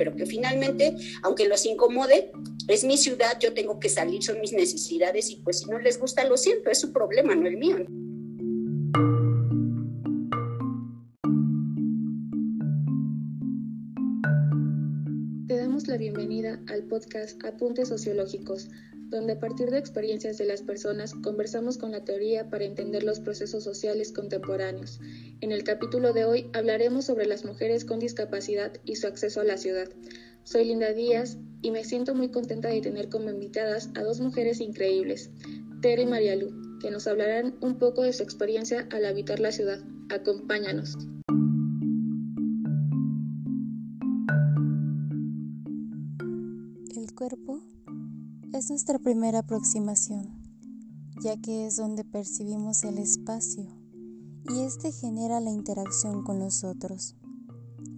Pero que finalmente, aunque los incomode, es mi ciudad, yo tengo que salir, son mis necesidades y pues si no les gusta, lo siento, es su problema, no el mío. Te damos la bienvenida al podcast Apuntes Sociológicos, donde a partir de experiencias de las personas conversamos con la teoría para entender los procesos sociales contemporáneos. En el capítulo de hoy hablaremos sobre las mujeres con discapacidad y su acceso a la ciudad. Soy Linda Díaz y me siento muy contenta de tener como invitadas a dos mujeres increíbles, Tere y María Lu, que nos hablarán un poco de su experiencia al habitar la ciudad. Acompáñanos. El cuerpo es nuestra primera aproximación, ya que es donde percibimos el espacio y este genera la interacción con los otros.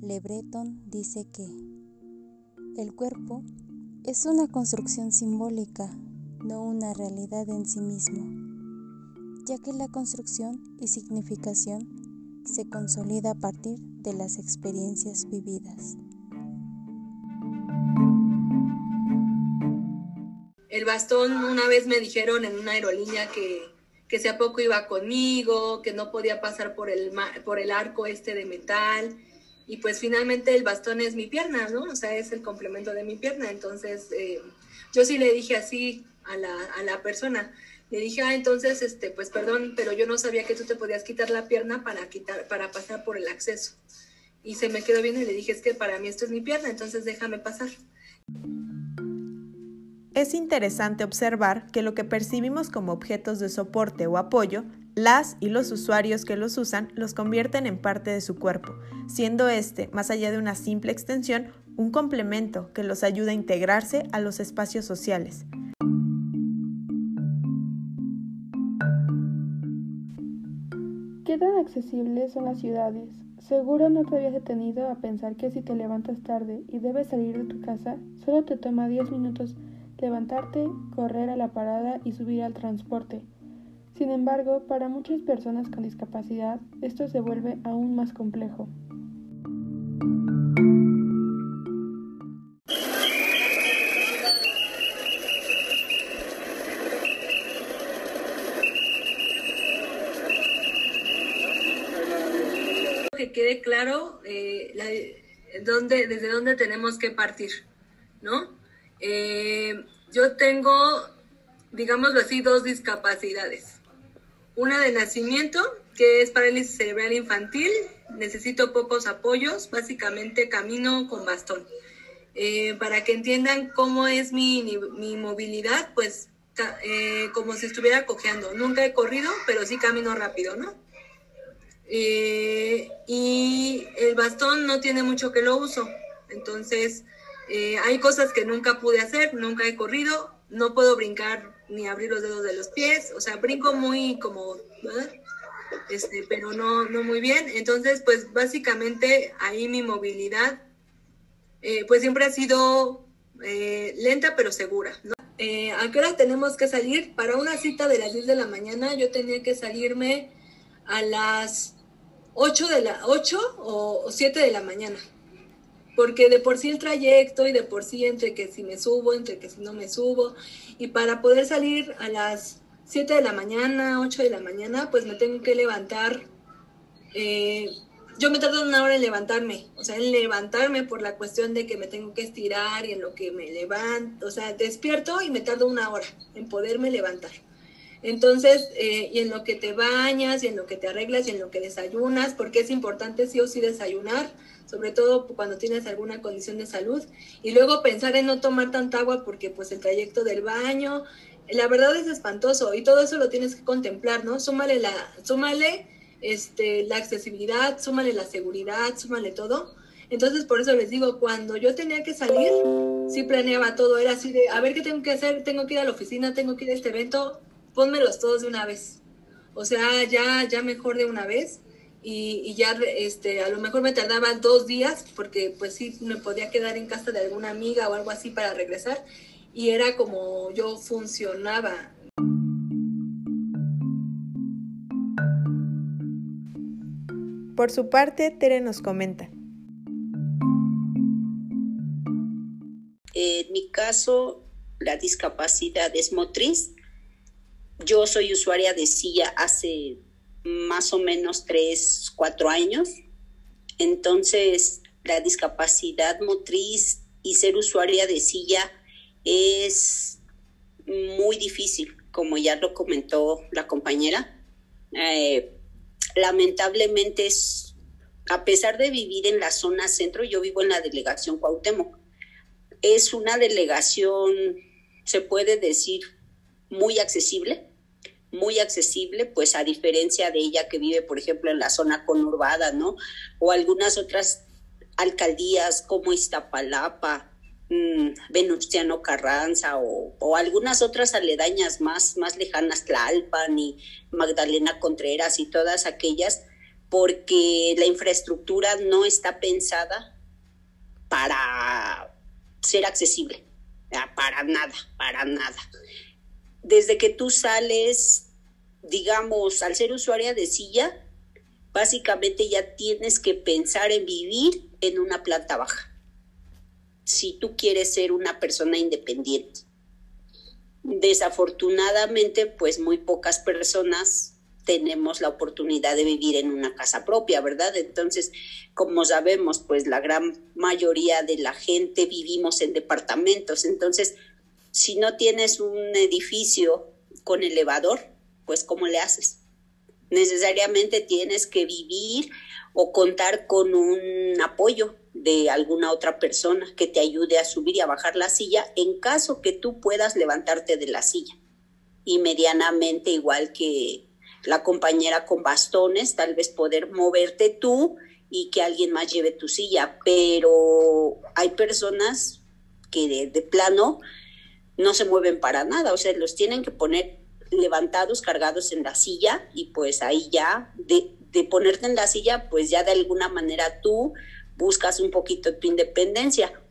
Le Breton dice que el cuerpo es una construcción simbólica, no una realidad en sí mismo, ya que la construcción y significación se consolida a partir de las experiencias vividas. El bastón, una vez me dijeron en una aerolínea que, que si a poco iba conmigo, que no podía pasar por el, por el arco este de metal. Y pues finalmente el bastón es mi pierna, ¿no? O sea, es el complemento de mi pierna. Entonces, eh, yo sí le dije así a la, a la persona. Le dije, ah, entonces, este, pues perdón, pero yo no sabía que tú te podías quitar la pierna para, quitar, para pasar por el acceso. Y se me quedó bien y le dije, es que para mí esto es mi pierna, entonces déjame pasar. Es interesante observar que lo que percibimos como objetos de soporte o apoyo, las y los usuarios que los usan los convierten en parte de su cuerpo, siendo este, más allá de una simple extensión, un complemento que los ayuda a integrarse a los espacios sociales. ¿Qué tan accesibles son las ciudades? Seguro no te habías detenido a pensar que si te levantas tarde y debes salir de tu casa, solo te toma 10 minutos levantarte, correr a la parada y subir al transporte. Sin embargo, para muchas personas con discapacidad, esto se vuelve aún más complejo. Que quede claro eh, desde dónde tenemos que partir, ¿no? Eh, yo tengo, digámoslo así, dos discapacidades. Una de nacimiento, que es parálisis cerebral infantil. Necesito pocos apoyos, básicamente camino con bastón. Eh, para que entiendan cómo es mi, mi movilidad, pues eh, como si estuviera cojeando. Nunca he corrido, pero sí camino rápido, ¿no? y el bastón no tiene mucho que lo uso. Entonces, eh, hay cosas que nunca pude hacer, nunca he corrido, no puedo brincar ni abrir los dedos de los pies, o sea, brinco muy como, este, pero no, no muy bien. Entonces, pues básicamente ahí mi movilidad, eh, pues siempre ha sido eh, lenta pero segura. ¿A qué hora tenemos que salir? Para una cita de las 10 de la mañana yo tenía que salirme a las 8, de la, 8 o 7 de la mañana porque de por sí el trayecto y de por sí entre que si me subo, entre que si no me subo, y para poder salir a las 7 de la mañana, 8 de la mañana, pues me tengo que levantar. Eh, yo me tardo una hora en levantarme, o sea, en levantarme por la cuestión de que me tengo que estirar y en lo que me levanto, o sea, despierto y me tardo una hora en poderme levantar. Entonces, eh, y en lo que te bañas, y en lo que te arreglas, y en lo que desayunas, porque es importante sí o sí desayunar, sobre todo cuando tienes alguna condición de salud, y luego pensar en no tomar tanta agua porque pues el trayecto del baño, la verdad es espantoso, y todo eso lo tienes que contemplar, ¿no? Súmale la, súmale este, la accesibilidad, súmale la seguridad, súmale todo. Entonces, por eso les digo, cuando yo tenía que salir, sí planeaba todo, era así de, a ver qué tengo que hacer, tengo que ir a la oficina, tengo que ir a este evento, pónmelos todos de una vez. O sea, ya, ya mejor de una vez. Y, y, ya este, a lo mejor me tardaba dos días porque pues sí me podía quedar en casa de alguna amiga o algo así para regresar y era como yo funcionaba. Por su parte, Tere nos comenta. En mi caso, la discapacidad es motriz. Yo soy usuaria de silla hace más o menos tres, cuatro años. Entonces, la discapacidad motriz y ser usuaria de silla es muy difícil, como ya lo comentó la compañera. Eh, lamentablemente, es, a pesar de vivir en la zona centro, yo vivo en la delegación Cuauhtémoc. Es una delegación, se puede decir, muy accesible, muy accesible, pues a diferencia de ella que vive, por ejemplo, en la zona conurbada, ¿no? O algunas otras alcaldías como Iztapalapa, mm, Venustiano Carranza o, algunas otras aledañas más, más lejanas, Tlalpan y Magdalena Contreras y todas aquellas, porque la infraestructura no está pensada para ser accesible, para nada, para nada. Desde que tú sales, digamos, al ser usuaria de silla, básicamente ya tienes que pensar en vivir en una planta baja. Si tú quieres ser una persona independiente. Desafortunadamente, pues muy pocas personas tenemos la oportunidad de vivir en una casa propia, ¿verdad? Entonces, como sabemos, pues la gran mayoría de la gente vivimos en departamentos. Entonces, si no tienes un edificio con elevador, pues ¿cómo le haces? Necesariamente tienes que vivir o contar con un apoyo de alguna otra persona que te ayude a subir y a bajar la silla en caso que tú puedas levantarte de la silla. Y medianamente igual que la compañera con bastones, tal vez poder moverte tú y que alguien más lleve tu silla, pero hay personas que de, plano no se mueven para nada, o sea, los tienen que poner levantados, cargados en la silla y pues ahí ya de, de ponerte en la silla, pues ya de alguna manera tú buscas un poquito tu independencia.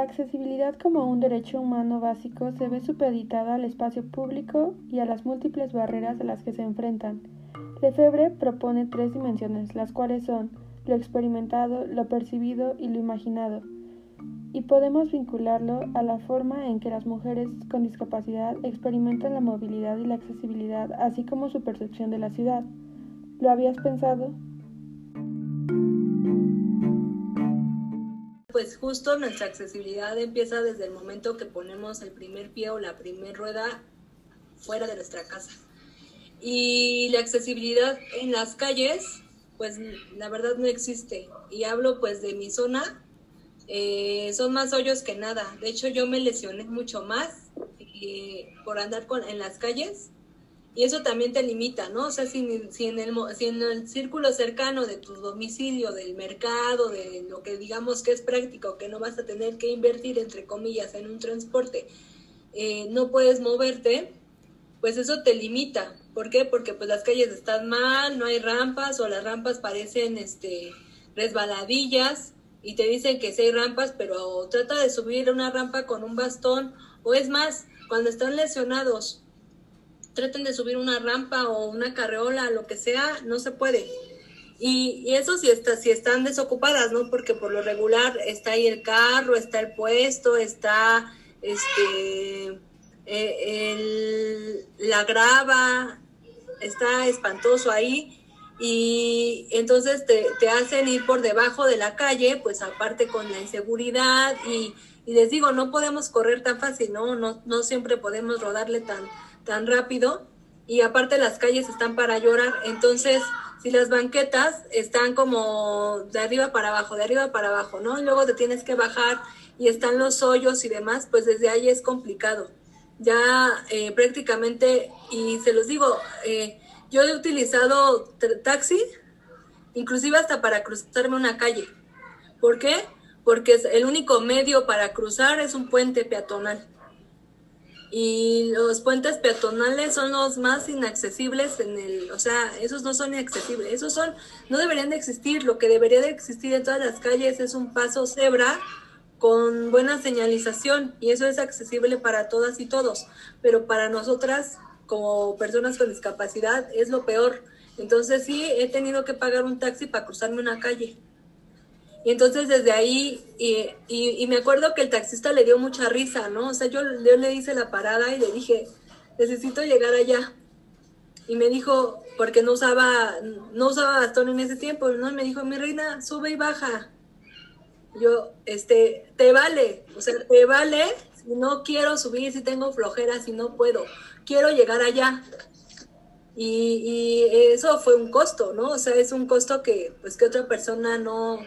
Accesibilidad como un derecho humano básico se ve supeditada al espacio público y a las múltiples barreras a las que se enfrentan. Lefebvre propone tres dimensiones, las cuales son lo experimentado, lo percibido y lo imaginado, y podemos vincularlo a la forma en que las mujeres con discapacidad experimentan la movilidad y la accesibilidad, así como su percepción de la ciudad. ¿Lo habías pensado? Pues justo nuestra accesibilidad empieza desde el momento que ponemos el primer pie o la primer rueda fuera de nuestra casa. Y la accesibilidad en las calles, pues la verdad no existe. Y hablo pues de mi zona, eh, son más hoyos que nada. De hecho yo me lesioné mucho más eh, por andar con, en las calles y eso también te limita, ¿no? O sea, si, en el, si en el círculo cercano de tu domicilio, del mercado, de lo que digamos que es práctico, que no vas a tener que invertir, entre comillas, en un transporte, eh, no puedes moverte, pues eso te limita. ¿Por qué? Porque pues las calles están mal, no hay rampas o las rampas parecen este resbaladillas y te dicen que sí hay rampas, pero trata de subir una rampa con un bastón o es más, cuando están lesionados traten de subir una rampa o una carreola, lo que sea, no se puede. Y, eso si, está, si están desocupadas, ¿no? Porque por lo regular está ahí el carro, está el puesto, está este eh, la grava, está espantoso ahí. Y entonces te, te, hacen ir por debajo de la calle, pues aparte con la inseguridad y, y les digo, no podemos correr tan fácil, ¿no? No, no siempre podemos rodarle tan, tan rápido y aparte las calles están para llorar, entonces si las banquetas están como de arriba para abajo, de arriba para abajo, ¿no? Y luego te tienes que bajar y están los hoyos y demás, pues desde ahí es complicado. Ya eh, prácticamente, y se los digo, eh, yo he utilizado taxi, inclusive hasta para cruzarme una calle. ¿Por qué? porque el único medio para cruzar es un puente peatonal. Y los puentes peatonales son los más inaccesibles en el, o sea, esos no son inaccesibles, esos son, no deberían de existir, lo que debería de existir en todas las calles es un paso cebra con buena señalización y eso es accesible para todas y todos, pero para nosotras como personas con discapacidad es lo peor. Entonces sí, he tenido que pagar un taxi para cruzarme una calle. Y entonces desde ahí, y, y, me acuerdo que el taxista le dio mucha risa, ¿no? O sea, yo, yo le hice la parada y le dije, necesito llegar allá. Y me dijo, porque no usaba, no usaba bastón en ese tiempo, ¿no? Y me dijo, mi reina, sube y baja. Yo, este, te vale, o sea, te vale si no quiero subir, si tengo flojeras, si no puedo, quiero llegar allá. Y, y, eso fue un costo, ¿no? O sea, es un costo que, pues, que otra persona no,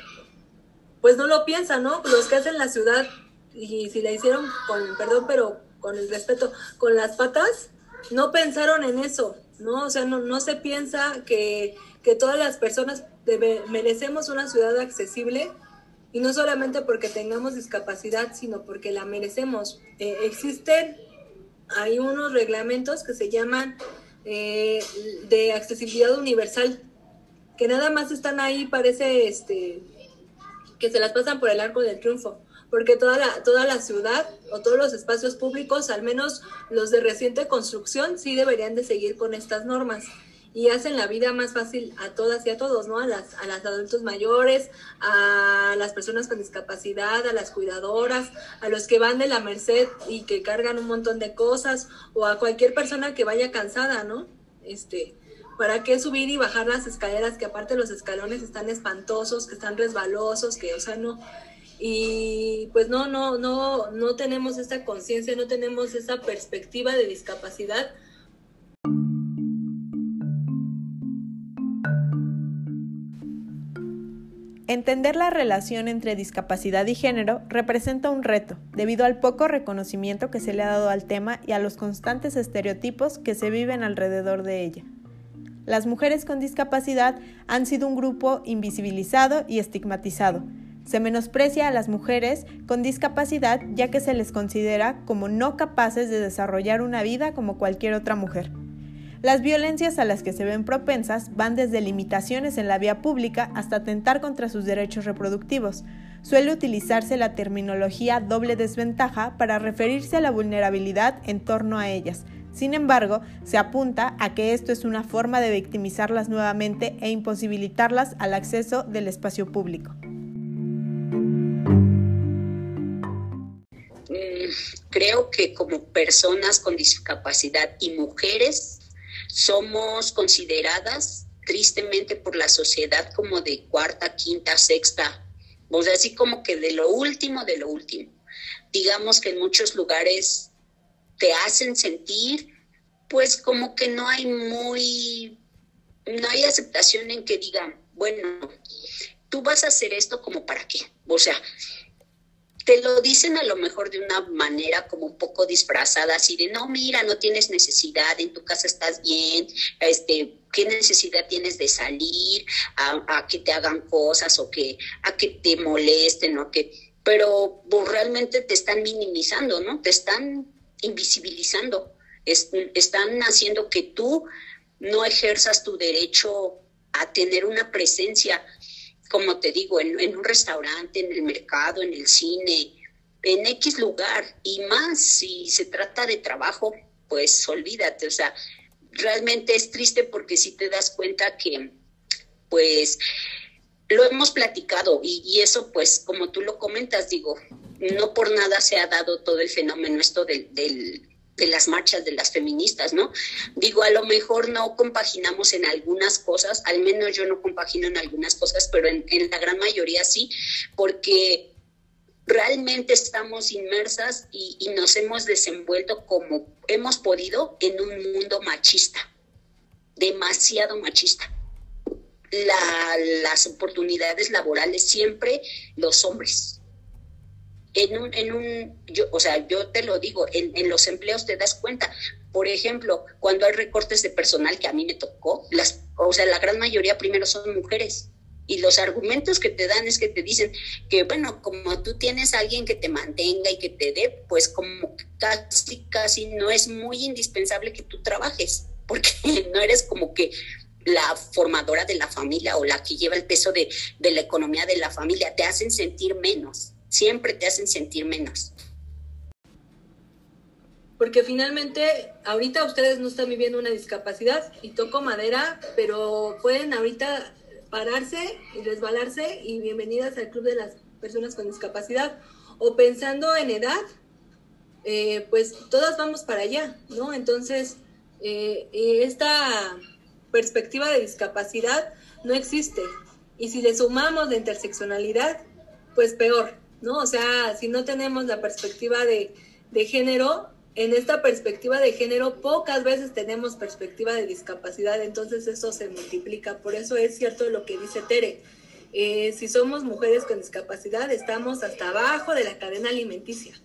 pues no lo piensa, ¿no? Los que hacen la ciudad, y si la hicieron con, perdón, pero con el respeto, con las patas, no pensaron en eso, ¿no? O sea, no, no se piensa que, que todas las personas merecemos una ciudad accesible y no solamente porque tengamos discapacidad, sino porque la merecemos. Eh, existen, hay unos reglamentos que se llaman eh, de accesibilidad universal, que nada más están ahí, parece, este, que se las pasan por el arco del triunfo, porque toda la, toda la ciudad o todos los espacios públicos, al menos los de reciente construcción, sí deberían de seguir con estas normas y hacen la vida más fácil a todas y a todos, ¿no? A las, a las adultos mayores, a las personas con discapacidad, a las cuidadoras, a los que van de la merced y que cargan un montón de cosas, o a cualquier persona que vaya cansada, ¿no? Este, ¿Para qué subir y bajar las escaleras? Que aparte los escalones están espantosos, que están resbalosos, que, o sea, no. Y pues no, no, no, no tenemos esa conciencia, no tenemos esa perspectiva de discapacidad. Entender la relación entre discapacidad y género representa un reto, debido al poco reconocimiento que se le ha dado al tema y a los constantes estereotipos que se viven alrededor de ella. Las mujeres con discapacidad han sido un grupo invisibilizado y estigmatizado. Se menosprecia a las mujeres con discapacidad ya que se les considera como no capaces de desarrollar una vida como cualquier otra mujer. Las violencias a las que se ven propensas van desde limitaciones en la vía pública hasta atentar contra sus derechos reproductivos. Suele utilizarse la terminología doble desventaja para referirse a la vulnerabilidad en torno a ellas, sin embargo, se apunta a que esto es una forma de victimizarlas nuevamente e imposibilitarlas al acceso del espacio público. Mm, creo que como personas con discapacidad y mujeres somos consideradas tristemente por la sociedad como de cuarta, quinta, sexta, o sea, así como que de lo último, de lo último. Digamos que en muchos lugares te hacen sentir, pues como que no hay muy, no hay aceptación en que digan, bueno, tú vas a hacer esto como para qué. O sea, te lo dicen a lo mejor de una manera como un poco disfrazada, así de, no, mira, no tienes necesidad, en tu casa estás bien, este, ¿qué necesidad tienes de salir a, que te hagan cosas o que, a que te molesten o que, pero pues, realmente te están minimizando, ¿no? Te están invisibilizando. están haciendo que tú no ejerzas tu derecho a tener una presencia, como te digo, en, un restaurante, en el mercado, en el cine, en X lugar. Y más si se trata de trabajo, pues olvídate. O sea, realmente es triste porque si te das cuenta que, pues, lo hemos platicado y, y, eso, pues, como tú lo comentas, digo, no por nada se ha dado todo el fenómeno esto del, de las marchas de las feministas, ¿no? Digo, a lo mejor no compaginamos en algunas cosas, al menos yo no compagino en algunas cosas, pero en, la gran mayoría sí, porque realmente estamos inmersas y, nos hemos desenvuelto como hemos podido en un mundo machista, demasiado machista. La, las oportunidades laborales siempre los hombres, en un, en un yo, o sea, yo te lo digo, en, en, los empleos te das cuenta. Por ejemplo, cuando hay recortes de personal que a mí me tocó, las, o sea, la gran mayoría primero son mujeres. Y los argumentos que te dan es que te dicen que, bueno, como tú tienes a alguien que te mantenga y que te dé, pues como casi, casi no es muy indispensable que tú trabajes, porque no eres como que la formadora de la familia o la que lleva el peso de, de la economía de la familia. Te hacen sentir menos, siempre te hacen sentir menos porque finalmente ahorita ustedes no están viviendo una discapacidad y toco madera, pero pueden ahorita pararse y resbalarse y bienvenidas al Club de las Personas con Discapacidad. O pensando en edad, eh, pues todas vamos para allá, ¿no? Entonces, eh, esta perspectiva de discapacidad no existe. Y si le sumamos la interseccionalidad, pues peor, ¿no? O sea, si no tenemos la perspectiva de, de género, en esta perspectiva de género pocas veces tenemos perspectiva de discapacidad, entonces eso se multiplica. Por eso es cierto lo que dice Tere. Eh, si somos mujeres con discapacidad, estamos hasta abajo de la cadena alimenticia.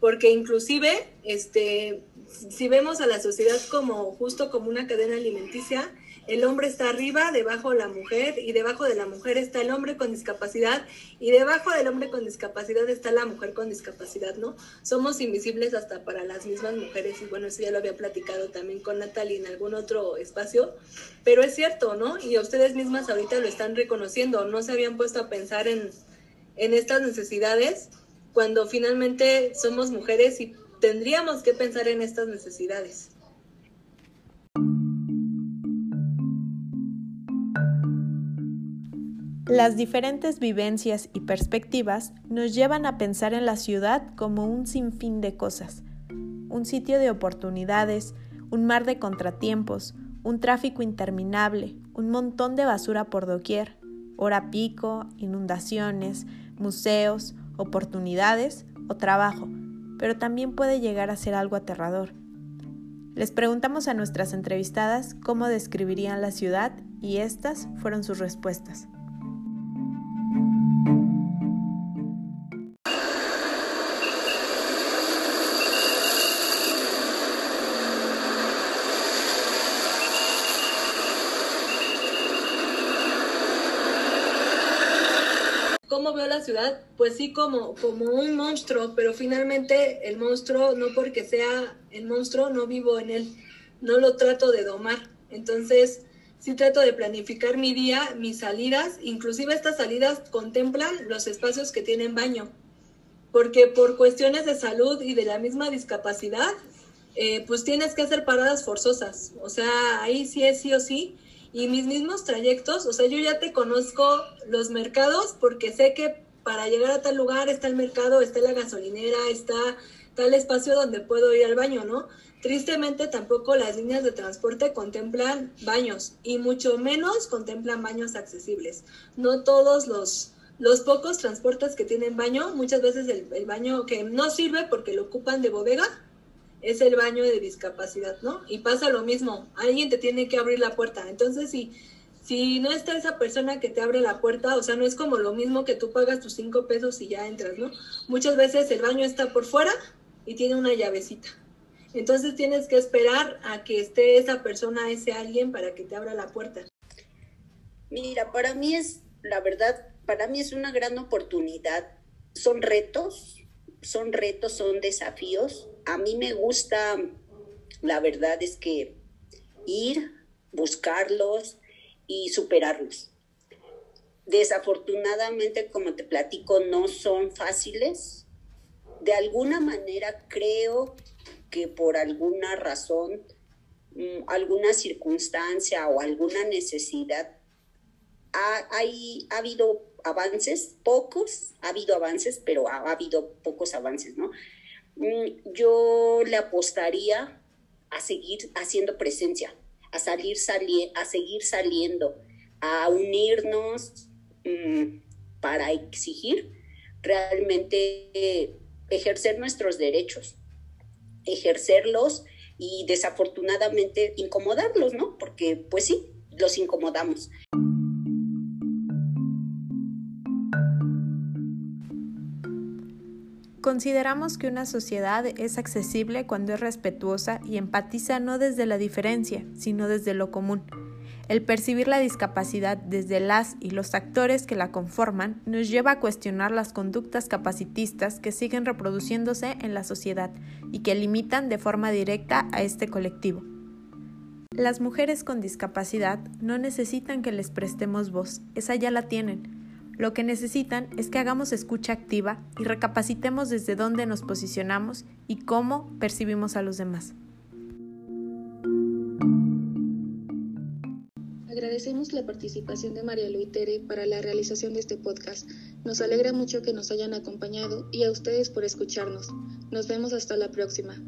Porque inclusive, este, si vemos a la sociedad como justo como una cadena alimenticia, el hombre está arriba, debajo la mujer y debajo de la mujer está el hombre con discapacidad y debajo del hombre con discapacidad está la mujer con discapacidad, ¿no? Somos invisibles hasta para las mismas mujeres y bueno, eso ya lo había platicado también con Natalie en algún otro espacio, pero es cierto, ¿no? Y ustedes mismas ahorita lo están reconociendo, no se habían puesto a pensar en, en estas necesidades cuando finalmente somos mujeres y tendríamos que pensar en estas necesidades. Las diferentes vivencias y perspectivas nos llevan a pensar en la ciudad como un sinfín de cosas, un sitio de oportunidades, un mar de contratiempos, un tráfico interminable, un montón de basura por doquier, hora pico, inundaciones, museos, oportunidades o trabajo, pero también puede llegar a ser algo aterrador. Les preguntamos a nuestras entrevistadas cómo describirían la ciudad y estas fueron sus respuestas. ¿Cómo veo la ciudad? Pues sí, como, como un monstruo, pero finalmente el monstruo, no porque sea el monstruo, no vivo en él, no lo trato de domar. Entonces, sí trato de planificar mi día, mis salidas, inclusive estas salidas contemplan los espacios que tienen baño, porque por cuestiones de salud y de la misma discapacidad, eh, pues tienes que hacer paradas forzosas, o sea, ahí sí es sí o sí, y mis mismos trayectos, o sea, yo ya te conozco los mercados porque sé que para llegar a tal lugar está el mercado, está la gasolinera, está tal espacio donde puedo ir al baño, ¿no? Tristemente tampoco las líneas de transporte contemplan baños y mucho menos contemplan baños accesibles. No todos los, los pocos transportes que tienen baño, muchas veces el, el baño que no sirve porque lo ocupan de bodega, es el baño de discapacidad, ¿no? Y pasa lo mismo, alguien te tiene que abrir la puerta. Entonces, si, si no está esa persona que te abre la puerta, o sea, no es como lo mismo que tú pagas tus cinco pesos y ya entras, ¿no? Muchas veces el baño está por fuera y tiene una llavecita. Entonces tienes que esperar a que esté esa persona, ese alguien, para que te abra la puerta. Mira, para mí es, la verdad, para mí es una gran oportunidad. Son retos, son retos, son desafíos. A mí me gusta, la verdad es que ir, buscarlos y superarlos. Desafortunadamente, como te platico, no son fáciles. De alguna manera creo que por alguna razón, mm, alguna circunstancia o alguna necesidad, ha, ha habido avances, pocos, ha habido avances, pero ha, habido pocos avances, ¿no? Mm, yo le apostaría a seguir haciendo presencia, a salir, a seguir saliendo, a unirnos mm, para exigir realmente ejercer nuestros derechos ejercerlos y desafortunadamente incomodarlos, ¿no? Porque pues sí, los incomodamos. Consideramos que una sociedad es accesible cuando es respetuosa y empatiza no desde la diferencia, sino desde lo común. El percibir la discapacidad desde las y los actores que la conforman nos lleva a cuestionar las conductas capacitistas que siguen reproduciéndose en la sociedad y que limitan de forma directa a este colectivo. Las mujeres con discapacidad no necesitan que les prestemos voz, esa ya la tienen. Lo que necesitan es que hagamos escucha activa y recapacitemos desde dónde nos posicionamos y cómo percibimos a los demás. Agradecemos la participación de María Luitere para la realización de este podcast. Nos alegra mucho que nos hayan acompañado y a ustedes por escucharnos. Nos vemos hasta la próxima.